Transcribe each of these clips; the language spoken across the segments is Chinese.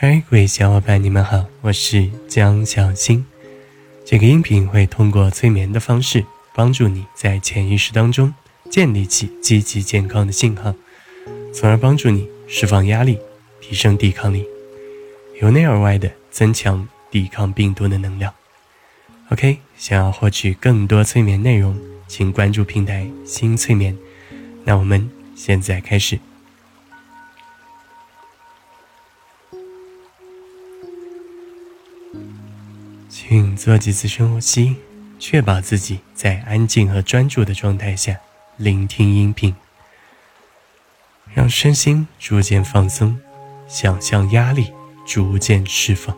嗨，各位小伙伴，你们好，我是江小新。这个音频会通过催眠的方式，帮助你在潜意识当中建立起积极健康的信号，从而帮助你释放压力，提升抵抗力，由内而外的增强抵抗病毒的能量。OK，想要获取更多催眠内容，请关注平台新催眠。那我们现在开始。请做几次深呼吸，确保自己在安静和专注的状态下聆听音频，让身心逐渐放松，想象压力逐渐释放。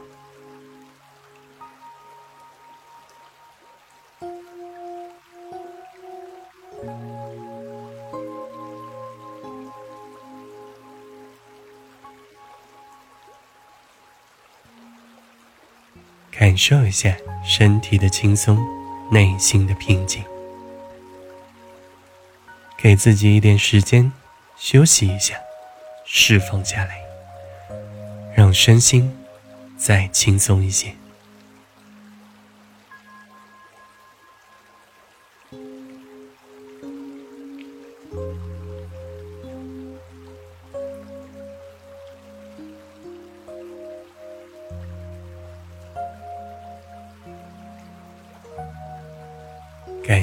感受一下身体的轻松，内心的平静。给自己一点时间休息一下，释放下来，让身心再轻松一些。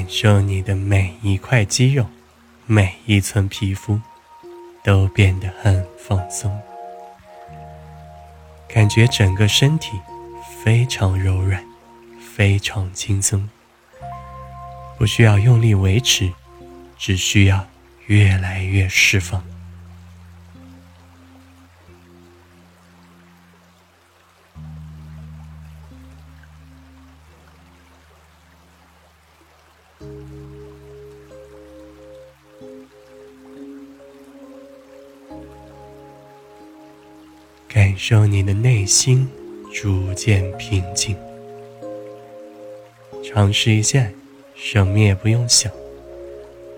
受你的每一块肌肉，每一寸皮肤，都变得很放松。感觉整个身体非常柔软，非常轻松。不需要用力维持，只需要越来越释放。感受你的内心逐渐平静，尝试一下，什么也不用想，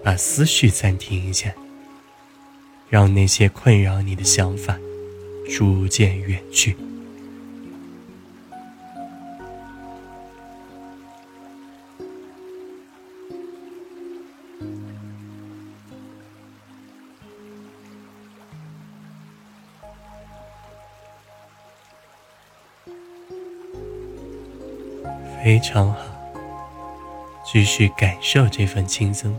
把思绪暂停一下，让那些困扰你的想法逐渐远去。非常好，继续感受这份轻松，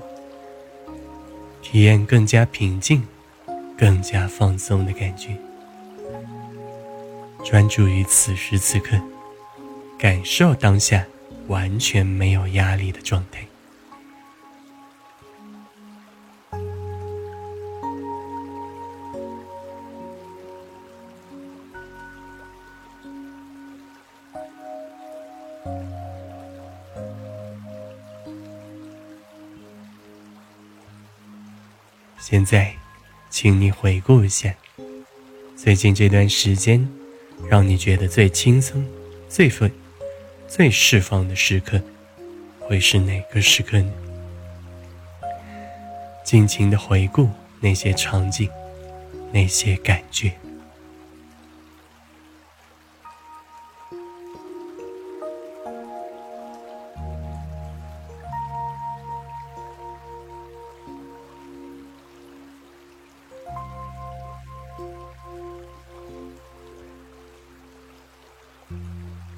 体验更加平静、更加放松的感觉。专注于此时此刻，感受当下完全没有压力的状态。现在，请你回顾一下，最近这段时间，让你觉得最轻松、最放、最释放的时刻，会是哪个时刻呢？尽情的回顾那些场景，那些感觉。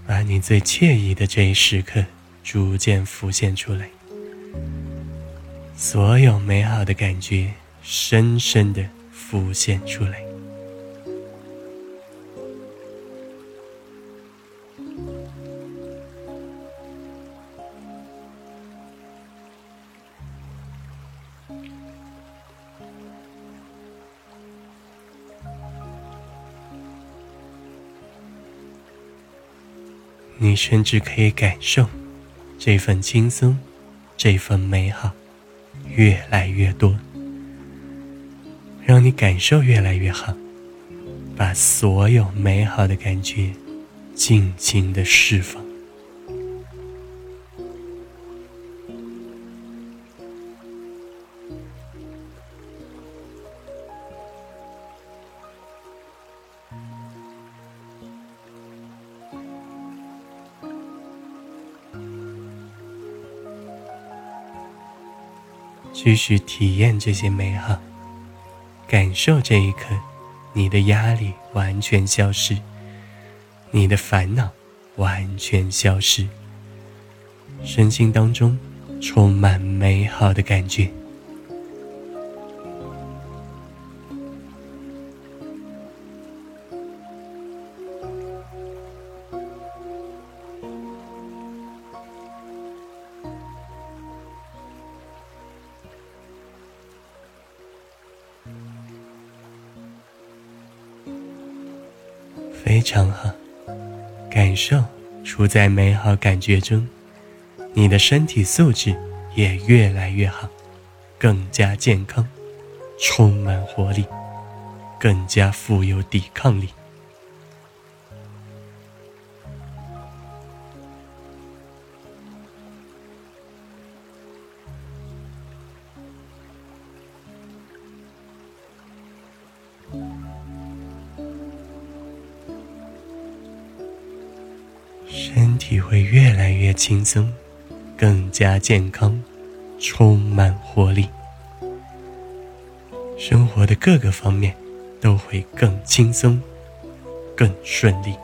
把你最惬意的这一时刻逐渐浮现出来，所有美好的感觉深深的浮现出来。你甚至可以感受这份轻松，这份美好越来越多，让你感受越来越好，把所有美好的感觉尽情的释放。继续体验这些美好，感受这一刻，你的压力完全消失，你的烦恼完全消失，身心当中充满美好的感觉。非常好，感受处在美好感觉中，你的身体素质也越来越好，更加健康，充满活力，更加富有抵抗力。会越来越轻松，更加健康，充满活力。生活的各个方面都会更轻松，更顺利。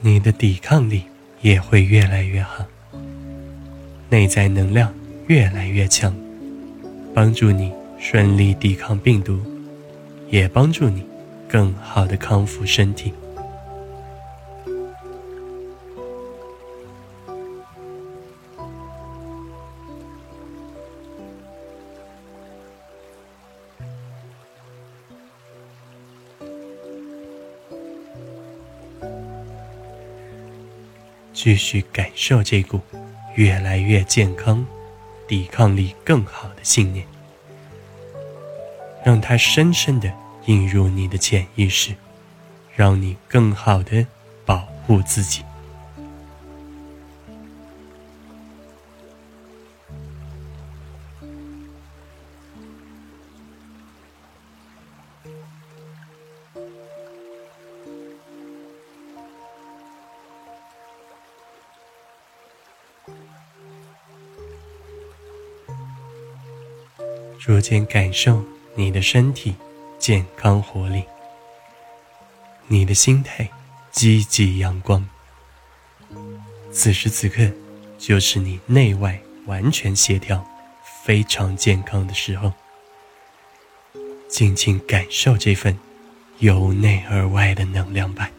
你的抵抗力也会越来越好，内在能量越来越强，帮助你顺利抵抗病毒，也帮助你更好的康复身体。继续感受这股越来越健康、抵抗力更好的信念，让它深深的印入你的潜意识，让你更好的保护自己。逐渐感受你的身体健康活力，你的心态积极阳光。此时此刻，就是你内外完全协调、非常健康的时候。尽情感受这份由内而外的能量吧。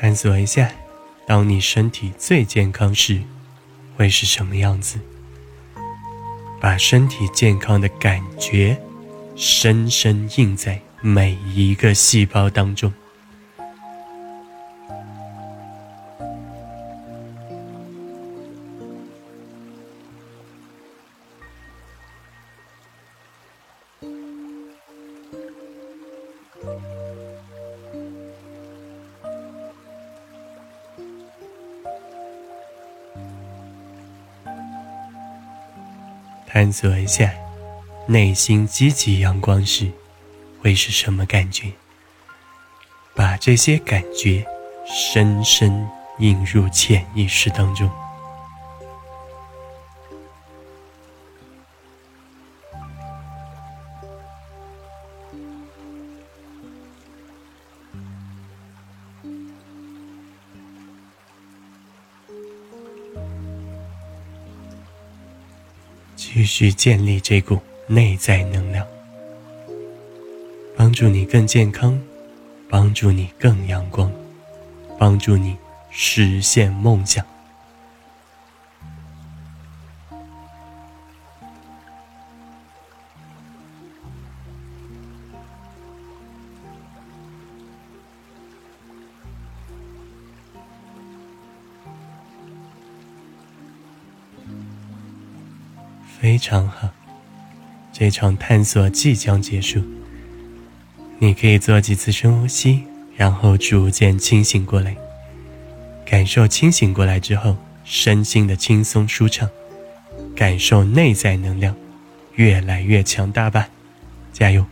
探索一下，当你身体最健康时，会是什么样子？把身体健康的感觉深深印在每一个细胞当中。探索一下，内心积极阳光时，会是什么感觉？把这些感觉深深印入潜意识当中。继续建立这股内在能量，帮助你更健康，帮助你更阳光，帮助你实现梦想。非常好，这场探索即将结束。你可以做几次深呼吸，然后逐渐清醒过来，感受清醒过来之后身心的轻松舒畅，感受内在能量越来越强大吧，加油！